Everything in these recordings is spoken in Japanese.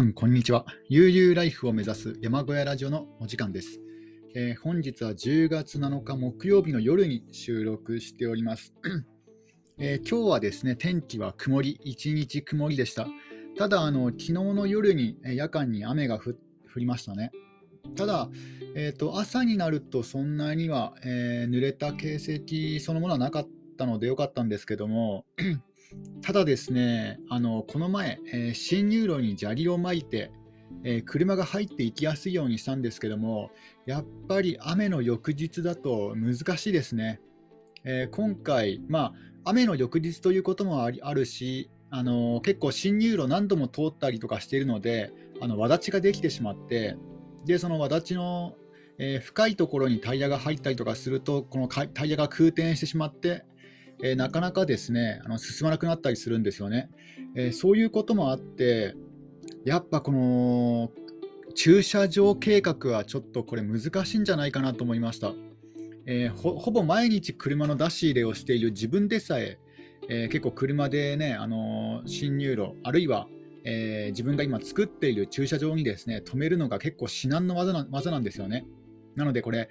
さん、こんにちは。悠々ライフを目指す山小屋ラジオのお時間です。えー、本日は10月7日木曜日の夜に収録しております。えー、今日はですね、天気は曇り、一日曇りでした。ただ、あの昨日の夜に夜間に雨が降りましたね。ただ、えーと、朝になるとそんなには、えー、濡れた形跡そのものはなかったのでよかったんですけども、ただですね、あのこの前、えー、新入路に砂利をまいて、えー、車が入っていきやすいようにしたんですけども、やっぱり雨の翌日だと難しいですね。えー、今回、まあ、雨の翌日ということもありあるし、あの結構新入路何度も通ったりとかしているので、あの輪立ちができてしまって、でその輪立ちの、え、深いところにタイヤが入ったりとかすると、このタイヤが空転してしまって、えー、なかなかですねあの進まなくなったりするんですよね、えー、そういうこともあってやっぱこの駐車場計画はちょっとこれ難しいんじゃないかなと思いました、えー、ほぼ毎日車の出し入れをしている自分でさええ結構車でね、あの進入路あるいはえー、自分が今作っている駐車場にですね止めるのが結構至難の技な技なんですよね。なのでこれ、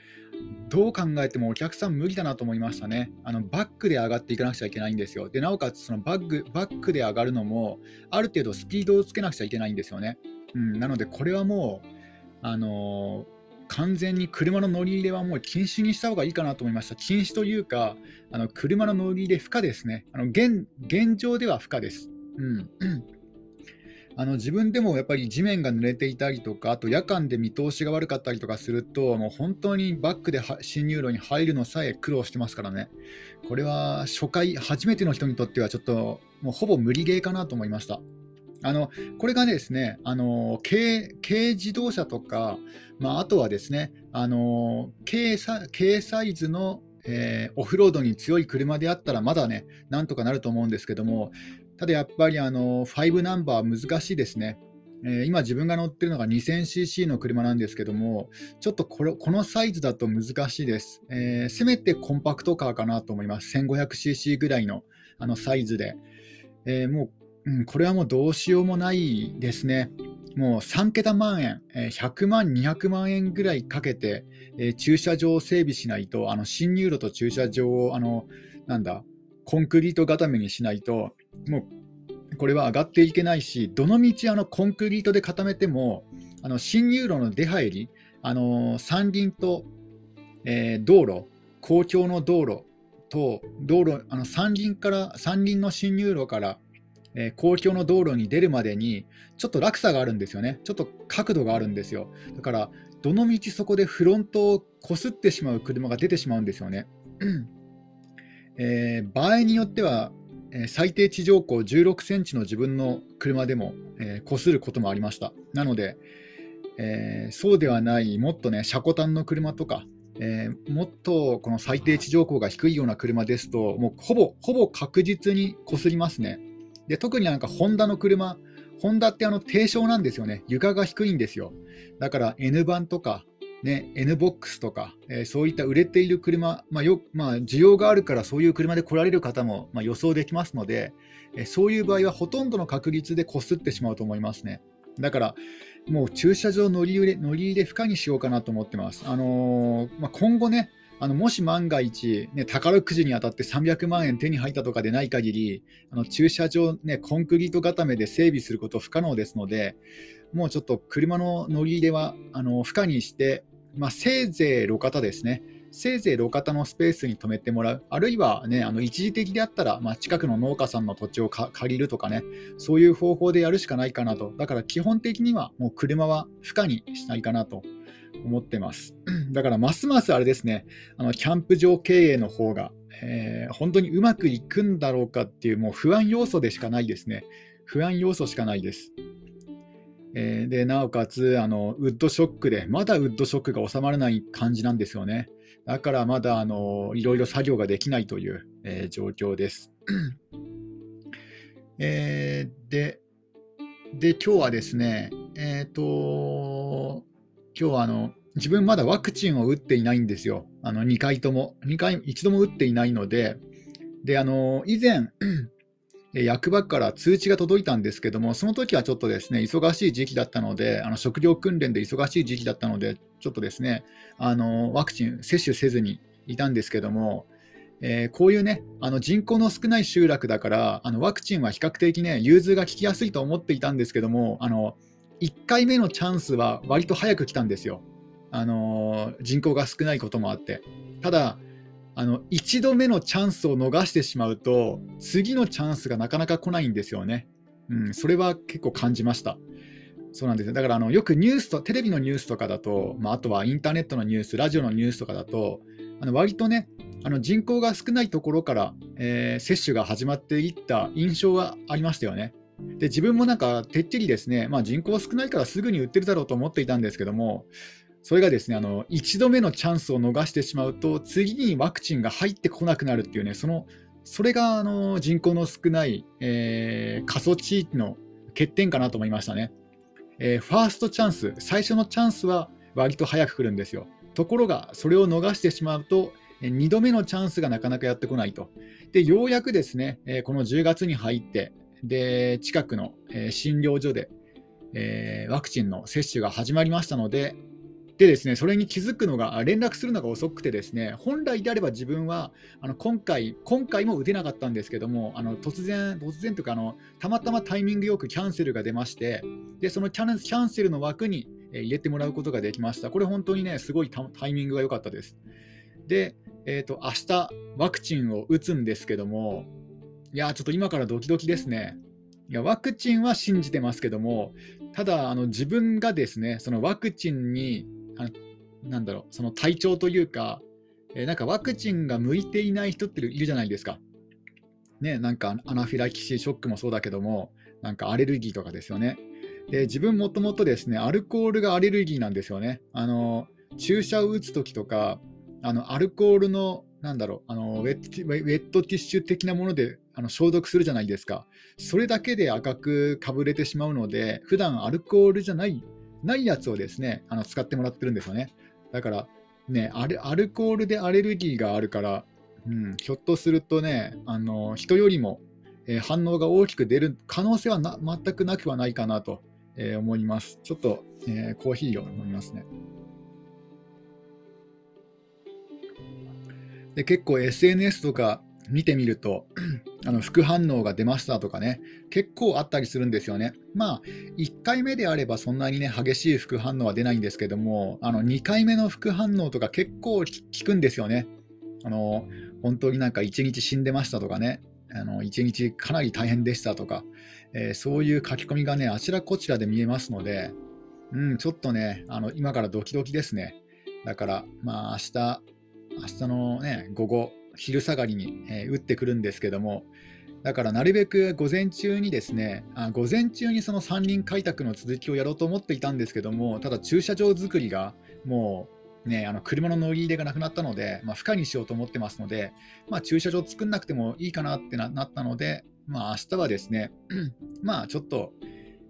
どう考えてもお客さん無理だなと思いましたね。あのバックで上がっていかなくちゃいけないんですよ。でなおかつそのバックバックで上がるのも、ある程度スピードをつけなくちゃいけないんですよね。うん、なのでこれはもう、あのー完全に車の乗り入れはもう禁止にした方がいいかなと思いました。禁止というか、あの車の乗り入れ不可ですね。あの現現状では不可です。うんあの自分でもやっぱり地面が濡れていたりとか、あと夜間で見通しが悪かったりとかすると、もう本当にバックで進入路に入るのさえ苦労してますからね、これは初回、初めての人にとってはちょっともうほぼ無理ゲーかなと思いました。あのこれがですね、あの軽軽自動車とか、まあ、あとはですね、あの軽サ軽サイズのえー、オフロードに強い車であったらまだね、なんとかなると思うんですけども、ただやっぱりあの5ナンバー難しいですね。えー、今自分が乗ってるのが 2000cc の車なんですけども、ちょっとこれこのサイズだと難しいです、えー、せめてコンパクトカーかなと思います。1500cc ぐらいのあのサイズで。えー、もう、うん、これはもうどうしようもないですね。もう3桁万円、100万、200万円ぐらいかけて、え駐車場を整備しないと、あの新入路と駐車場をあのなんだコンクリート固めにしないと、もうこれは上がっていけないし、どのみちあのコンクリートで固めても、あの新入路の出入り、あの山林と、えー、道路、公共の道路と道路あの山林から山林の進入路から、えー、公共の道路に出るまでにちょっと落差があるんですよね、ちょっと角度があるんですよ。だから、どのみちそこでフロントをこすってしまう車が出てしまうんですよね。えー、場合によってはえ最低地上高16センチの自分の車でも、えー、擦ることもありました。なので、えー、そうではない、もっとね、車庫端の車とか、えー、もっとこの最低地上高が低いような車ですと、もうほぼほぼ確実に擦りますね。で特になんかホンダの車、ホンダってあの低床なんですよね。床が低いんですよ。だから N 版とかね、NBOX とか、えー、そういった売れている車、まあよまあ、需要があるからそういう車で来られる方も、まあ、予想できますので、えー、そういう場合はほとんどの確率でこすってしまうと思いますね。だから、もう駐車場乗り入れ乗り入れ不可にしようかなと思ってます。あのー、まあ、今後ね、あのもし万が一、ね、宝くじに当たって300万円手に入ったとかでない限り、あの駐車場、ね、コンクリート固めで整備すること不可能ですので、もうちょっと車の乗り入れはあの不可にして、まあ、せいぜい路肩ですね。せいぜい路肩のスペースに止めてもらう、あるいは、ね、あの一時的であったら、まあ、近くの農家さんの土地を借りるとかね、そういう方法でやるしかないかなと、だから基本的にはもう車は不可にしないかなと思ってます。だからますますあれですね、あのキャンプ場経営の方が、えー、本当にうまくいくんだろうかっていう、もう不安要素でしかないですね。不安要素しかないです。えー、でなおかつあのウッドショックでまだウッドショックが収まらない感じなんですよね。だからまだあのいろいろ作業ができないという、えー、状況です、えー、でで今日はですねえっ、と今日はあの自分まだワクチンを打っていないんですよ。あの2回とも。2回一度も打っていないのでであの以前役場から通知が届いたんですけども、その時はちょっとですね、忙しい時期だったので、あの食料訓練で忙しい時期だったので、ちょっとですね、あのワクチン接種せずにいたんですけども、えー、こういうね、あの人口の少ない集落だから、あのワクチンは比較的ね、融通が効きやすいと思っていたんですけども、あの1回目のチャンスは割と早く来たんですよ。あの人口が少ないこともあって。ただ、あの1度目のチャンスを逃してしまうと、次のチャンスがなかなか来ないんですよね。うん、それは結構感じました。そうなんですよだからあのよくニュースと、テレビのニュースとかだと、まあ、あとはインターネットのニュース、ラジオのニュースとかだと、あの割とね、あの人口が少ないところから、えー、接種が始まっていった印象はありましたよね。で自分もなんかてっきりですね、まあ、人口少ないからすぐに売ってるだろうと思っていたんですけども、それがですね、あの1度目のチャンスを逃してしまうと、次にワクチンが入ってこなくなるっていうね、そのそれがあの人口の少ない、えー、過疎地域の欠点かなと思いましたね、えー、ファーストチャンス、最初のチャンスは割と早く来るんですよ。ところが、それを逃してしまうと、2度目のチャンスがなかなかやってこないと。で、ようやくですね、この10月に入って、で近くの診療所で、え、ワクチンの接種が始まりましたので、でですね、それに気づくのが、連絡するのが遅くてですね、本来であれば自分はあの今回、今回も打てなかったんですけども、あの突然、突然というかあの、たまたまタイミングよくキャンセルが出まして、でそのキャンセルの枠に入れてもらうことができました。これ本当にね、すごいタイミングが良かったです。で、えーと、明日ワクチンを打つんですけども、いや、ちょっと今からドキドキですね。いやワクチンは信じてますけども、ただあの自分がですね、そのワクチンに、なんだろう、その体調というか、えー、なんかワクチンが向いていない人っているじゃないですか。ね、なんかアナフィラキシーショックもそうだけども、なんかアレルギーとかですよね。で自分もともとですね、アルコールがアレルギーなんですよね。あの注射を打つときとか、あのアルコールのなんだろうあのウェッウェットティッシュ的なものであの消毒するじゃないですか。それだけで赤くかぶれてしまうので、普段アルコールじゃないないやつをですねあの使ってもらってるんですよね。だからねアル、アルコールでアレルギーがあるから、うん、ひょっとするとね、あの人よりも、えー、反応が大きく出る可能性はな全くなくはないかなと、えー、思います。ちょっと、えー、コーヒーを飲みますね。で結構 SNS とか見てみると、あの副反応が出ましたとかね、結構あったりするんですよね。まあ、1回目であればそんなにね、激しい副反応は出ないんですけども、あの2回目の副反応とか結構効くんですよね。あの本当になんか1日死んでましたとかね、あの1日かなり大変でしたとか、えー、そういう書き込みがね、あちらこちらで見えますので、うん、ちょっとね、あの今からドキドキですね。だから、まあ明日、明日のね、午後、昼下がりに、えー、打ってくるんですけども、だからなるべく午前中にですね、あ午前中にその山林開拓の続きをやろうと思っていたんですけども、ただ駐車場作りがもうね、あの車の乗り入れがなくなったので、まあ、負荷にしようと思ってますので、まあ、駐車場作んなくてもいいかなってなったので、まあ明日はですね、まあちょっと、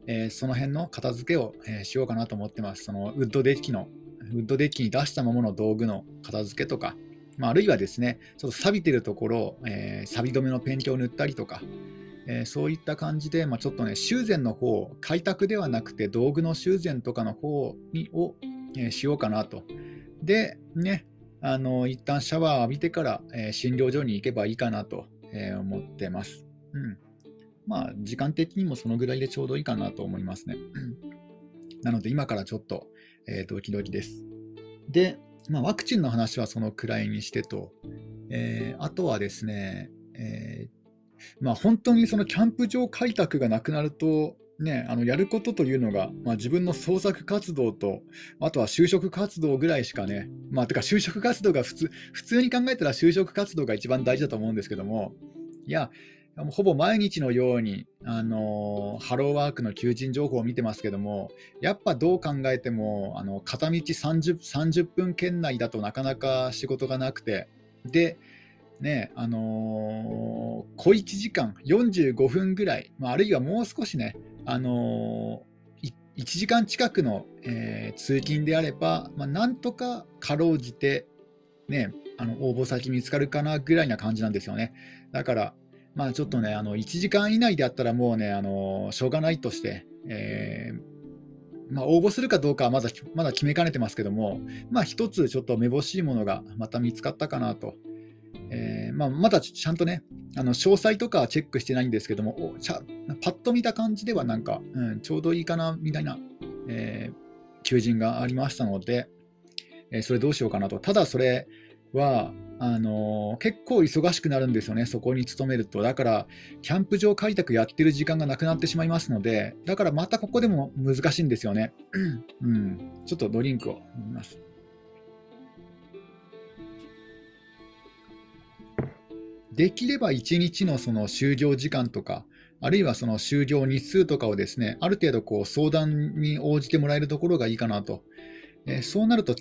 えー、その辺の片付けを、えー、しようかなと思ってます。そのウッドデッキの、ウッドデッキに出したままの道具の片付けとか、まあ、あるいはですね、ちょっと錆びてるところ、えー、錆止めのペンキを塗ったりとか、えー、そういった感じで、まあ、ちょっとね、修繕の方、開拓ではなくて道具の修繕とかの方にを、えー、しようかなと。で、ね、あの一旦シャワー浴びてから、え、診療所に行けばいいかなと、え、思ってます。うん。まあ、時間的にもそのぐらいでちょうどいいかなと思いますね。なので、今からちょっと、えー、ドキドキです。で、まあ、ワクチンの話はそのくらいにしてと、えー、あとはですね、えー、まあ、本当にそのキャンプ場開拓がなくなると、ね、あのやることというのが、まあ、自分の創作活動と、あとは就職活動ぐらいしかね、まあ、てか就職活動が普通、普通に考えたら就職活動が一番大事だと思うんですけども、いや、ほぼ毎日のように、あのハローワークの求人情報を見てますけども、やっぱどう考えても、あの片道 30, 30分圏内だとなかなか仕事がなくて、で、ね、あのー、小1時間、45分ぐらい、まあ、あるいはもう少しね、あのー、1時間近くの、えー、通勤であれば、まあ、なんとかかろうじて、ね、あの応募先見つかるかなぐらいな感じなんですよね。だから、まあちょっとね、あの1時間以内であったらもうね、あのしょうがないとして、えーまあ、応募するかどうかはまだまだ決めかねてますけども、まあ、一つちょっとめぼしいものがまた見つかったかなと。えーまあ、まだちゃんとね、あの詳細とかはチェックしてないんですけども、ちゃパッと見た感じではなんか、うん、ちょうどいいかなみたいな、えー、求人がありましたので、えー、それどうしようかなと。ただそれは、あの、結構忙しくなるんですよね、そこに勤めると。だから、キャンプ場開拓やってる時間がなくなってしまいますので、だからまたここでも難しいんですよね。うん、ちょっとドリンクを飲みます。できれば1日のその就業時間とか、あるいはその就業日数とかをですね、ある程度こう相談に応じてもらえるところがいいかなと。えー、そうなると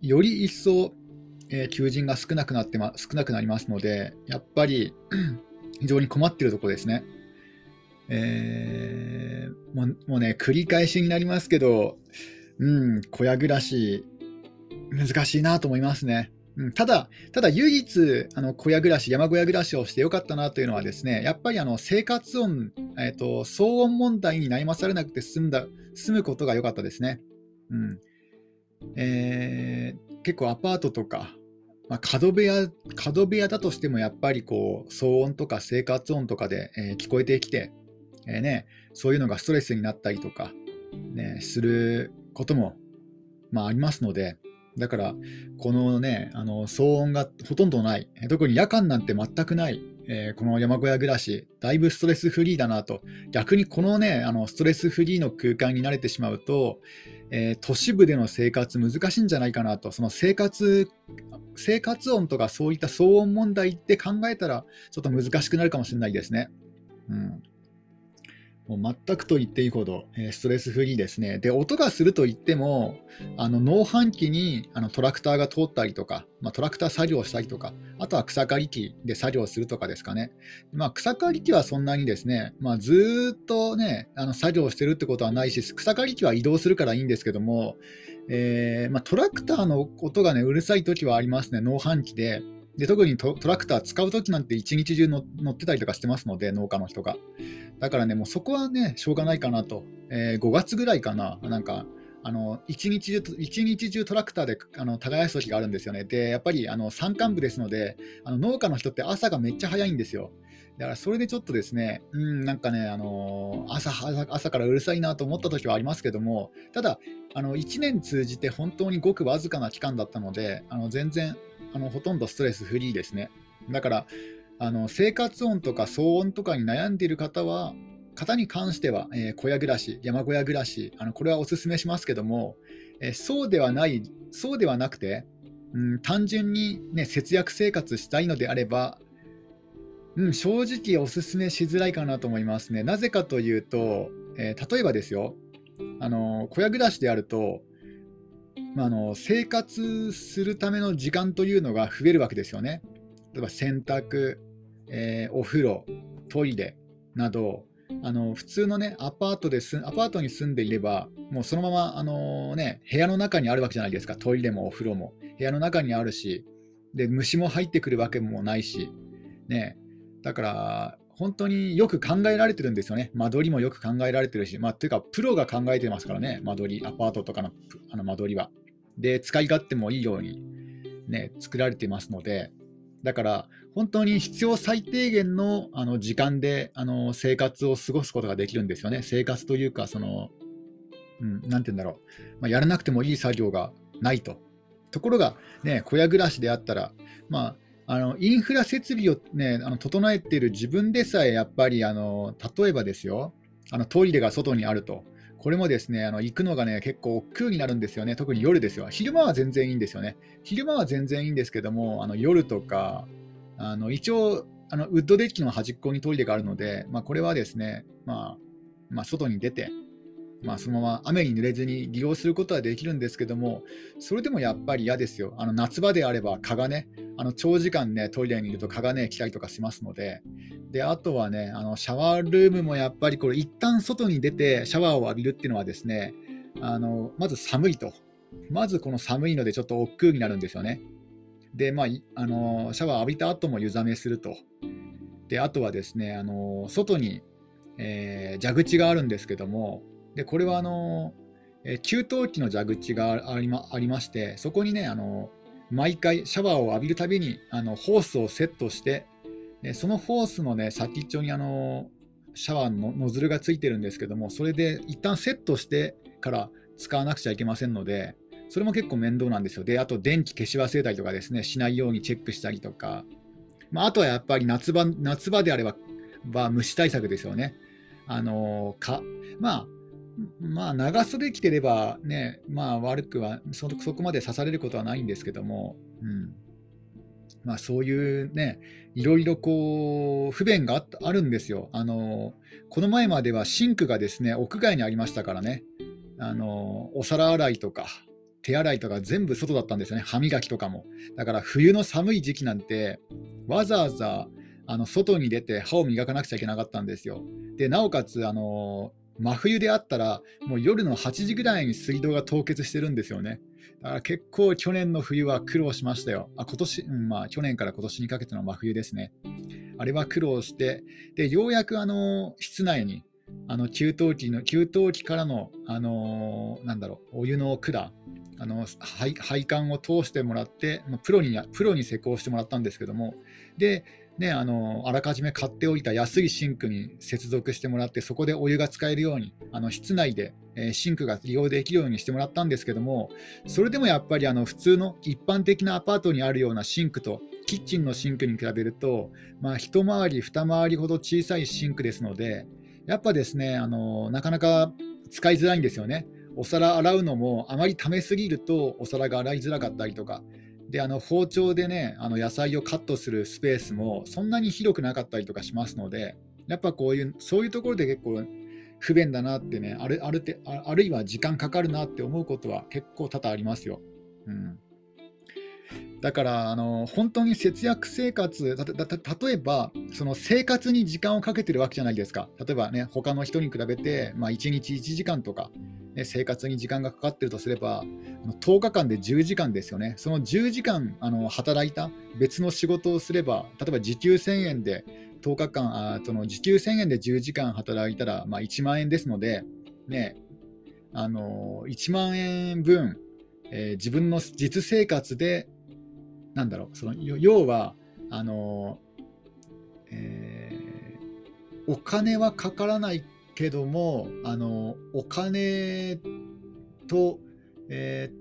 より一層えー、求人が少なくなって、ま、少なくなりますので、やっぱり 非常に困ってるところですね。えー、もうもうね、繰り返しになりますけど、うん、小屋暮らし、難しいなと思いますね。うん、ただ、ただ唯一あの小屋暮らし、山小屋暮らしをしてよかったなというのはですね、やっぱりあの生活音、えーと、騒音問題に悩まされなくて済んだ済むことが良かったですね。うんえー、結構アパートとか、まあ、角部屋角部屋だとしてもやっぱりこう騒音とか生活音とかで、えー、聞こえてきて、えーね、そういうのがストレスになったりとか、ね、することも、まあ、ありますのでだからこのねあの騒音がほとんどない特に夜間なんて全くない、えー、この山小屋暮らしだいぶストレスフリーだなと。逆にこのねあのストレスフリーの空間に慣れてしまうとえー、都市部での生活難しいんじゃないかなと、その生活、生活音とかそういった騒音問題って考えたら、ちょっと難しくなるかもしれないですね。うん。もう全くと言っていいほど、えー、ストレスフリーですね。で、音がすると言っても、あの農飯器にあのトラクターが通ったりとか、まあ、トラクター作業したりとか、あとは草刈り機で作業するとかですかね。まあ、草刈り機はそんなにですね、まあ、ずっとね、あの作業してるってことはないし、草刈り機は移動するからいいんですけども、えー、まあ、トラクターの音がね、うるさい時はありますね、農飯器で。で特にトラクター使うときなんて一日中乗ってたりとかしてますので、農家の人が。だからね、もうそこはね、しょうがないかなと。えー、5月ぐらいかな、なんか、あの一日中一日中トラクターであの耕す時があるんですよね。で、やっぱりあの山間部ですので、あの農家の人って朝がめっちゃ早いんですよ。だからそれでちょっとですね、うん、なんかね、あのー、朝朝からうるさいなと思った時はありますけども、ただ、あの1年通じて本当にごくわずかな期間だったので、あの全然あのほとんどストレスフリーですね。だからあの生活音とか騒音とかに悩んでいる方は、方に関しては、えー、小屋暮らし、山小屋暮らし、あのこれはお勧めしますけども、えー、そうではない、そうではなくて、うん、単純に、ね、節約生活したいのであれば、うん、正直お勧めしづらいかなと思いますね。なぜかというと、えー、例えばですよ、あの小屋暮らしであると、まあ、あの生活するための時間というのが増えるわけですよね。例えば洗濯、えー、お風呂、トイレなど、あの普通のねアパートですアパートに住んでいれば、もうそのままあの、ね、部屋の中にあるわけじゃないですか、トイレもお風呂も。部屋の中にあるし、で虫も入ってくるわけもないし、ね、だから本当によく考えられてるんですよね。間取りもよく考えられてるし、まあ、というか、プロが考えてますからね、間取り、アパートとかのあの間取りは。で、使い勝手もいいように、ね、作られていますので、だから、本当に必要最低限のあの時間であの生活を過ごすことができるんですよね。生活というか、その、うん、なんて言うんだろう、まあ、やらなくてもいい作業がないと。ところが、ね、小屋暮らしであったら、まあ、あのインフラ設備を、ね、あの整えている自分でさえやっぱりあの例えばですよあのトイレが外にあると。これもですね、あの行くのがね、結構億劫になるんですよね。特に夜ですよ。昼間は全然いいんですよね。昼間は全然いいんですけども、あの夜とか、あの一応、あのウッドデッキの端っこにトイレがあるので、まあ、これはですね、まあ、まあ、外に出て、まあ、そのまま雨に濡れずに利用することはできるんですけども、それでもやっぱり嫌ですよ。あの夏場であれば蚊がね、あの長時間ね、トイレにいると蚊がね、来たりとかしますので、であとはね、あのシャワールームもやっぱりこれ、一旦外に出てシャワーを浴びるっていうのはですね、あのまず寒いと。まずこの寒いのでちょっと億劫になるんですよね。で、まあ、あのシャワー浴びた後も湯冷めすると。であとはですね、あの外に、えー、蛇口があるんですけども、でこれはあの、えー、給湯器の蛇口がありまありまして、そこにね、あの毎回シャワーを浴びるたびにあのホースをセットして、そのホースの、ね、先っちょにあのシャワーのノズルがついてるんですけども、それで一旦セットしてから使わなくちゃいけませんので、それも結構面倒なんですよ。で、あと電気消し忘れたりとかですね、しないようにチェックしたりとか、まあ、あとはやっぱり夏場夏場であれば、ば虫対策ですよね。あのかまあまあ、長袖着てればね、まあ悪くはそ、そこまで刺されることはないんですけども、うんまあ、そういうね、いろいろこう不便がああるんですよ。あのこの前まではシンクがですね屋外にありましたからね、あのお皿洗いとか手洗いとか全部外だったんですよね、歯磨きとかも。だから冬の寒い時期なんて、わざわざあの外に出て歯を磨かなくちゃいけなかったんですよ。でなおかつあの真冬であったら、もう夜の8時ぐらいに水道が凍結してるんですよね。だから結構去年の冬は苦労しましたよ。あ今年、うん、まあ去年から今年にかけての真冬ですね。あれは苦労して、でようやくあの室内にあの給湯器の給湯器からの、あのなんだろうお湯の管あの配配管を通してもらって、まあ、プロにプロに施工してもらったんですけどもでね、あのあらかじめ買っておいた安いシンクに接続してもらってそこでお湯が使えるようにあの室内で、え、シンクが利用できるようにしてもらったんですけどもそれでもやっぱりあの普通の一般的なアパートにあるようなシンクとキッチンのシンクに比べると、まあ、一回り二回りほど小さいシンクですのでやっぱですねあのなかなか使いづらいんですよね。お皿洗うのもあまり溜めすぎるとお皿が洗いづらかったりとかであの包丁でねあの野菜をカットするスペースもそんなに広くなかったりとかしますのでやっぱこういうそういうところで結構不便だなってねあるあるてあるいは時間かかるなって思うことは結構多々ありますよ。うんだからあの本当に節約生活例えばその生活に時間をかけてるわけじゃないですか。例えばね他の人に比べて、まあ、1日1時間とか、ね、生活に時間がかかってるとすれば10日間で10時間ですよね。その10時間あの働いた別の仕事をすれば例えば時給1000円で10日間あその時給1000円で10時間働いたら、まあ、1万円ですので、ね、あの1万円分、えー、自分の実生活でなんだろう、その要は、あの、えー、お金はかからないけども、あの、お金と、え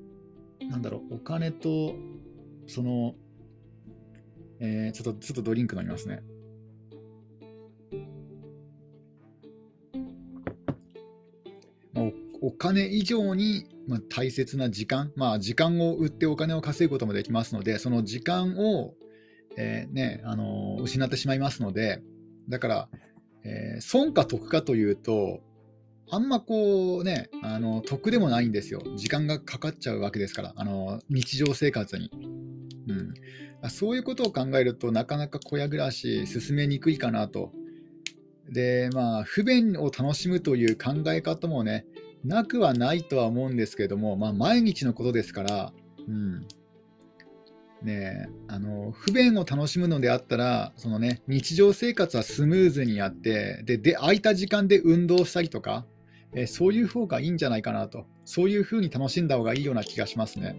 ー、なんだろう、お金と、その、えー、ちょっと、ちょっとドリンク飲みますね。お金以上にまあ、大切な時間、まあ、時間を売ってお金を稼ぐこともできますので、その時間を、えー、ね、あの失ってしまいますので、だから、えー、損か得かというと、あんまこうね、あの得でもないんですよ。時間がかかっちゃうわけですから、あの日常生活に。うん、そういうことを考えるとなかなか小屋暮らし進めにくいかなと。で、まあ、不便を楽しむという考え方もね、なくはないとは思うんですけども、まあ、毎日のことですから、うんね、あの不便を楽しむのであったらその、ね、日常生活はスムーズにやってでで空いた時間で運動したりとか、えそういう方がいいんじゃないかなとそういうふうに楽しんだ方がいいような気がしますね。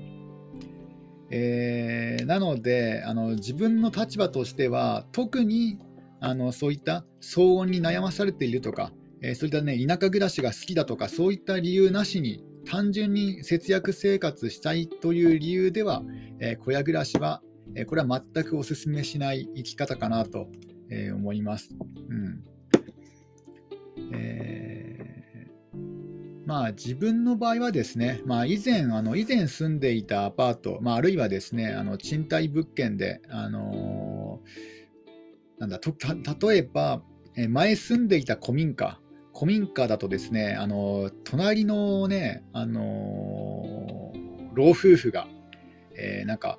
えー、なのであの自分の立場としては特にあのそういった騒音に悩まされているとかえそういったね、田舎暮らしが好きだとか、そういった理由なしに、単純に節約生活したいという理由では、え小屋暮らしは、えこれは全くお勧めしない生き方かなと、え思います。うんえ、まあ、自分の場合はですね、まあ、以前あの以前住んでいたアパート、まあ、あるいはですねあの賃貸物件で、あの、なんだと例えば、前住んでいた古民家古民家だとですね、あの隣のね、あの老夫婦が、えー、なんか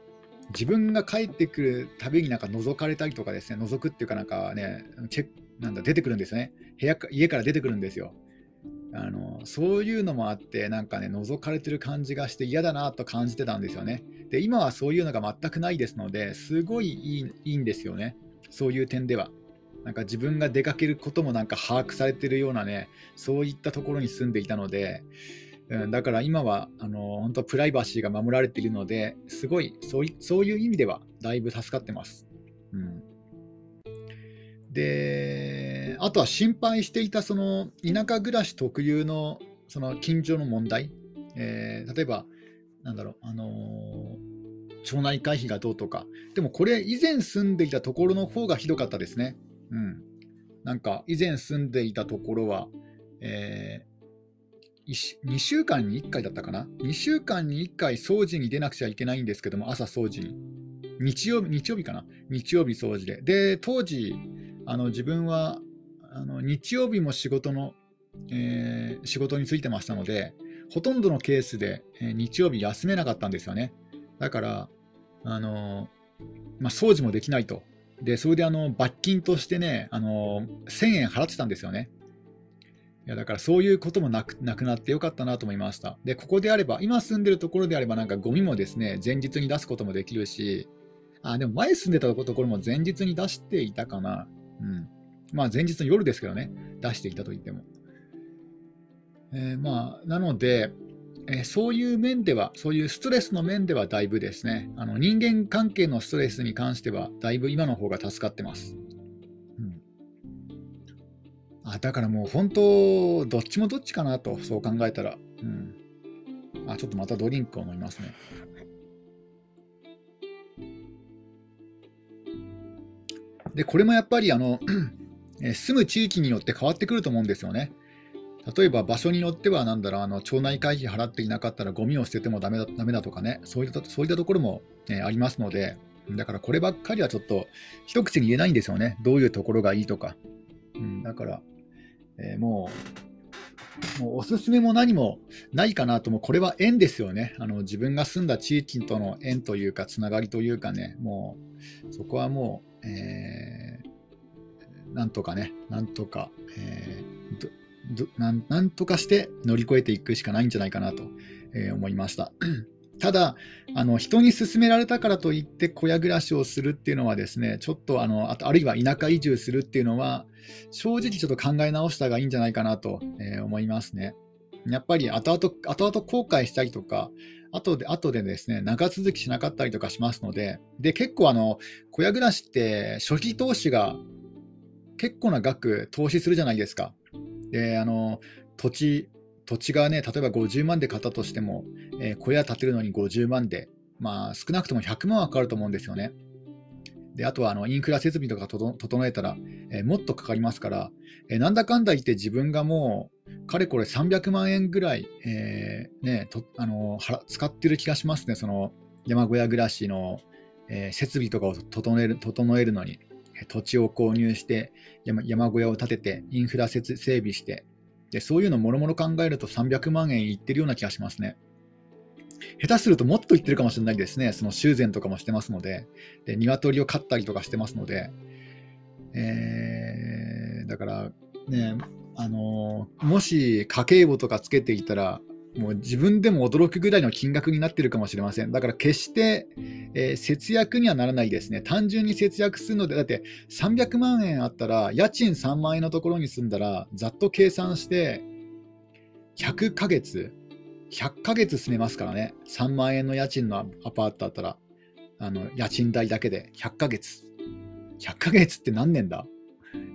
自分が帰ってくるたびになんか覗かれたりとかですね、覗くっていうかなんかね、チェなんだ出てくるんですよね。部屋家から出てくるんですよ。あのそういうのもあって、なんかね、覗かれてる感じがして嫌だなと感じてたんですよね。で、今はそういうのが全くないですので、すごいいいいいんですよね。そういう点では。なんか自分が出かけることもなんか把握されてるようなね、そういったところに住んでいたので、うん、だから今はあの本当プライバシーが守られているのですごいそういそういう意味ではだいぶ助かってます。うん、であとは心配していたその田舎暮らし特有のその近所の問題、えー、例えばなんだろう、あのー、町内会費がどうとか、でもこれ以前住んでいたところの方がひどかったですね。うん、なんか以前住んでいたところは、え2週間に1回だったかな ?2 週間に1回掃除に出なくちゃいけないんですけども、朝掃除に。日曜日、日曜日かな？日曜日掃除で。で、当時、あの自分はあの日曜日も仕事の、えー、仕事に就いてましたので、ほとんどのケースで、えー、日曜日休めなかったんですよね。だから、あのまあ、掃除もできないと。で、それであの罰金としてね、あの1000円払ってたんですよね。いやだからそういうこともなくなくなってよかったなと思いました。で、ここであれば、今住んでるところであれば、なんかゴミもですね、前日に出すこともできるし、あ、でも前住んでたところも前日に出していたかな。うん。まあ前日の夜ですけどね、出していたと言っても。えー、まあ、なので、え、そういう面では、そういうストレスの面ではだいぶですね、あの人間関係のストレスに関しては、だいぶ今の方が助かってます。うんあだからもう本当、どっちもどっちかなと、そう考えたら。うん、あちょっとまたドリンクを飲みますね。で、これもやっぱりあの 住む地域によって変わってくると思うんですよね。例えば場所によっては、なんだろう、あの町内会費払っていなかったらゴミを捨ててもダメだダメだとかね、そういったそういったところも、ね、ありますので、だからこればっかりはちょっと一口に言えないんですよね。どういうところがいいとか。うん、だから、えー、もう、もうおすすめも何もないかなと、もこれは縁ですよね。あの自分が住んだ地域との縁というか、つながりというかね、もう、そこはもう、えー、なんとかね、なんとか、えー、なんなんとかして乗り越えていくしかないんじゃないかなと、えー、思いました。ただあの、人に勧められたからといって小屋暮らしをするっていうのはですね、ちょっとあのあとあるいは田舎移住するっていうのは、正直ちょっと考え直した方がいいんじゃないかなと、えー、思いますね。やっぱり後々後々後悔したりとか、後で後でですね長続きしなかったりとかしますので、で結構あの、小屋暮らしって初期投資が結構な額投資するじゃないですか。であの土地土地がね、例えば50万で買ったとしても、えー、小屋建てるのに50万で、まあ、少なくとも100万はかかると思うんですよね。であとはあのインフラ設備とか整えたら、えー、もっとかかりますから、えー、なんだかんだ言って自分がもう、かれこれ300万円ぐらい、えー、ね、とあの使ってる気がしますね、その山小屋暮らしの、え設備とかを整える整えるのに。土地を購入して山、小屋を建てて、インフラ整備して、でそういうのもろもろ考えると300万円いってるような気がしますね。下手するともっといってるかもしれないですね。その修繕とかもしてますので、で鶏を飼ったりとかしてますので、えー、だからね、あの、もし家計簿とかつけていたら、もう自分でも驚くぐらいの金額になってるかもしれません。だから決して、えー、節約にはならないですね。単純に節約するので、だって300万円あったら、家賃3万円のところに住んだら、ざっと計算して、100ヶ月、100ヶ月住めますからね。3万円の家賃のアパートだったら、あの家賃代だけで100ヶ月。100ヶ月って何年だ？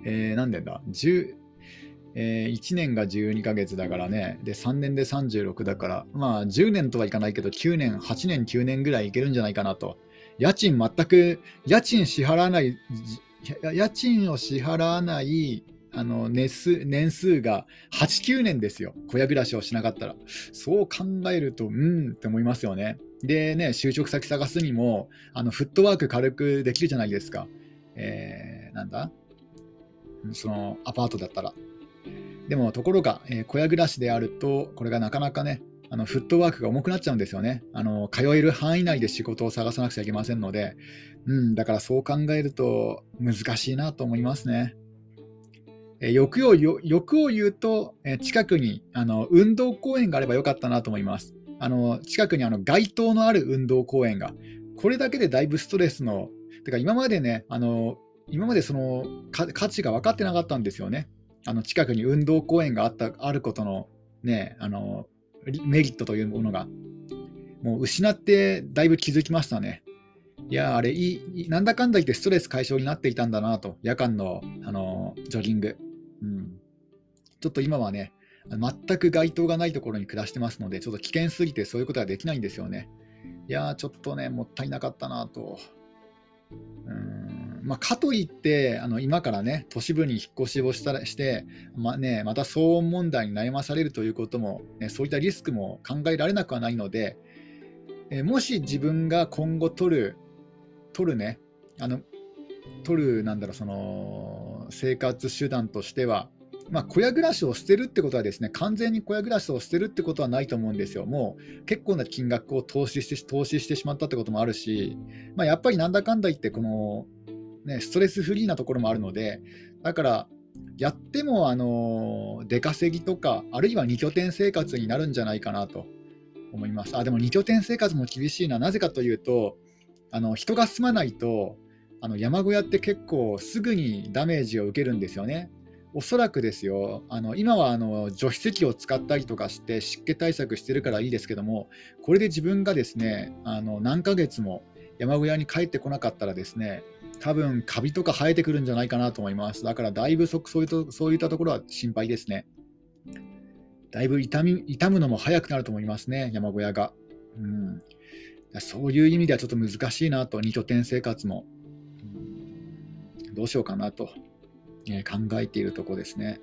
えー、何年だ ?10、えー、1年が12ヶ月だからね、で3年で36だから、まあ10年とはいかないけど、9年、8年、9年ぐらいいけるんじゃないかなと。家賃全く、家賃支払わない、家賃を支払わないあの年数年数が8、9年ですよ、小屋暮らしをしなかったら。そう考えると、うんって思いますよね。でね、就職先探すにも、あのフットワーク軽くできるじゃないですか。えー、なんだ？そのアパートだったら。でもところが、えー、小屋暮らしであると、これがなかなかね、あのフットワークが重くなっちゃうんですよね。あの通える範囲内で仕事を探さなくちゃいけませんので、うん、だからそう考えると難しいなと思いますね。え、欲を欲を言うと、え、近くにあの運動公園があればよかったなと思います。あの近くにあの街灯のある運動公園が、これだけでだいぶストレスの、てか今までね、あの今までその価値が分かってなかったんですよね。あの近くに運動公園があったあることの,、ね、あのメリットというものが、もう失ってだいぶ気づきましたね。いや、あれいい、なんだかんだ言ってストレス解消になっていたんだなと、夜間のあのジョギング、うん。ちょっと今はね、全く街灯がないところに暮らしてますので、ちょっと危険すぎてそういうことができないんですよね。いやちょっとね、もったいなかったなと。うんまあ、かといって、あの今からね、都市部に引っ越しをしたらして、まあね、また騒音問題に悩まされるということも、ね、そういったリスクも考えられなくはないので、えもし自分が今後取る、取るね、あの取る、なんだろう、その生活手段としては、まあ、小屋暮らしを捨てるってことはですね、完全に小屋暮らしを捨てるってことはないと思うんですよ。もう結構な金額を投資して投資してしまったってこともあるし、まあ、やっぱりなんだかんだ言って、この、ね、ストレスフリーなところもあるので、だから、やってもあの出稼ぎとか、あるいは2拠点生活になるんじゃないかなと思います。あでも2拠点生活も厳しいな、なぜかというと、あの人が住まないと、あの山小屋って結構すぐにダメージを受けるんですよね。おそらくですよ、あの今はあの除湿器を使ったりとかして湿気対策してるからいいですけども、これで自分がですねあの何ヶ月も山小屋に帰ってこなかったらですね、多分カビとか生えてくるんじゃないかなと思います。だからだいぶそそういったそういったところは心配ですね。だいぶ痛み痛むのも早くなると思いますね、山小屋が。うん、そういう意味ではちょっと難しいなと、2拠点生活も。どうしようかなと。え考えているところですね。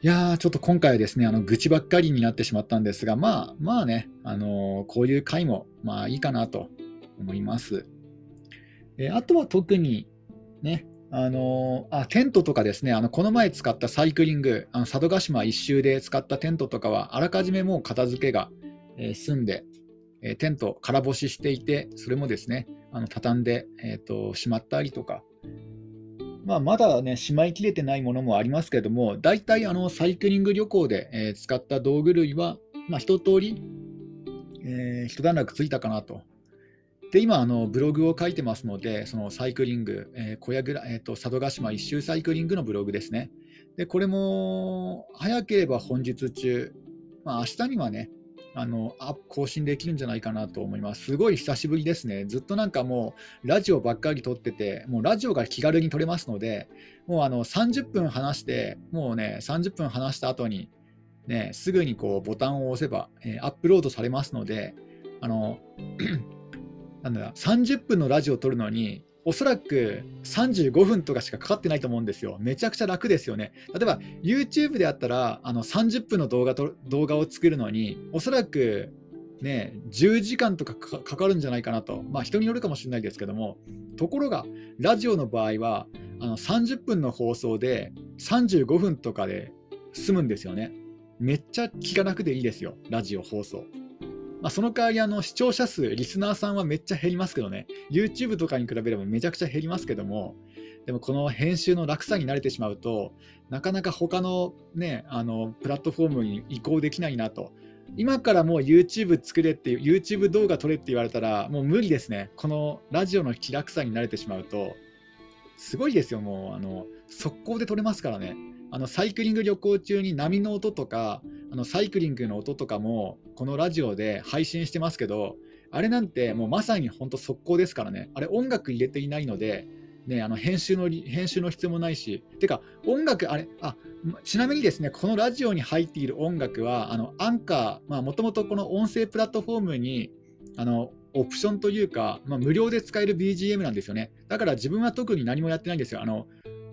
いやー、ちょっと今回はですね、あの愚痴ばっかりになってしまったんですが、まあまあね、あのー、こういう回もまあいいかなと思います。えあとは特にね、あの、あテントとかですね、あのこの前使ったサイクリング、あの佐渡島一周で使ったテントとかは、あらかじめもう片付けが、えー、済んで、えテント空干ししていて、それもですね、あの畳んで、えーとしまったりとか、まあ、まだね、しまいきれてないものもありますけども、大体あのサイクリング旅行で、えー、使った道具類は、まあ、一通り、えー、一段落ついたかなと。で、今、あのブログを書いてますので、そのサイクリング、えー、小屋ぐら、えーと、佐渡島一周サイクリングのブログですね。で、これも早ければ本日中、まあ、明日にはね、あの更新できるんじゃないかなと思います。すごい久しぶりですね。ずっとなんかもうラジオばっかり撮ってて、もうラジオが気軽に撮れますので、もうあの30分話して、もうね、30分話した後に、ね、すぐにこうボタンを押せば、えー、アップロードされますので、あのなんだ30分のラジオを撮るのに、おそらく35分とかしかかかってないと思うんですよ。めちゃくちゃ楽ですよね。例えば YouTube であったらあの30分の動画と動画を作るのにおそらくね10時間とかかかるんじゃないかなと。まあ人によるかもしれないですけども。ところがラジオの場合はあの30分の放送で35分とかで済むんですよね。めっちゃ気が楽でいいですよ。ラジオ放送。まあ、その代わりあの視聴者数、リスナーさんはめっちゃ減りますけどね、YouTube とかに比べればめちゃくちゃ減りますけども、でもこの編集の楽さに慣れてしまうと、なかなか他のね、あのプラットフォームに移行できないなと。今からもう YouTube 作れっていう、YouTube 動画撮れって言われたら、もう無理ですね。このラジオの気楽さに慣れてしまうと、すごいですよ、もう、あの、速攻で撮れますからね。あのサイクリング旅行中に波の音とかあのサイクリングの音とかもこのラジオで配信してますけどあれなんてもうまさに本当速攻ですからね。あれ音楽入れていないので、ね、あの編集の編集の必要もないし。てか音楽あれあちなみにですねこのラジオに入っている音楽はあのアンカーもともとこの音声プラットフォームにあのオプションというか、まあ、無料で使える BGM なんですよね。だから自分は特に何もやってないんですよ。あの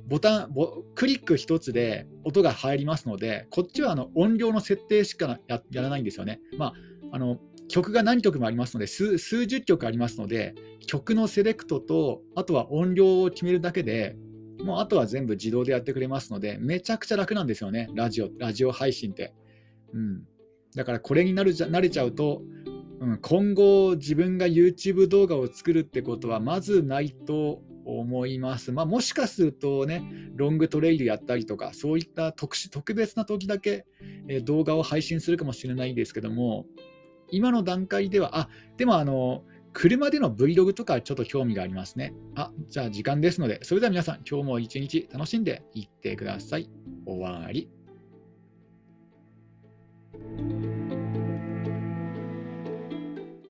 ボタンクリック1つで音が入りますので、こっちはあの音量の設定しかやらないんですよね。まあ、あの曲が何曲もありますので数、数十曲ありますので、曲のセレクトと、あとは音量を決めるだけで、もうあとは全部自動でやってくれますので、めちゃくちゃ楽なんですよね、ラジオラジオ配信って。うん、だからこれになるじゃ慣れちゃうと、うん、今後自分が YouTube 動画を作るってことはまずないと思います。まあ、もしかするとね、ロングトレイルやったりとか、そういった特殊、特別な時だけ、え動画を配信するかもしれないんですけども、今の段階では、あ、でもあの、車での Vlog とかちょっと興味がありますね。あ、じゃあ時間ですので、それでは皆さん、今日も一日楽しんでいってください。終わり。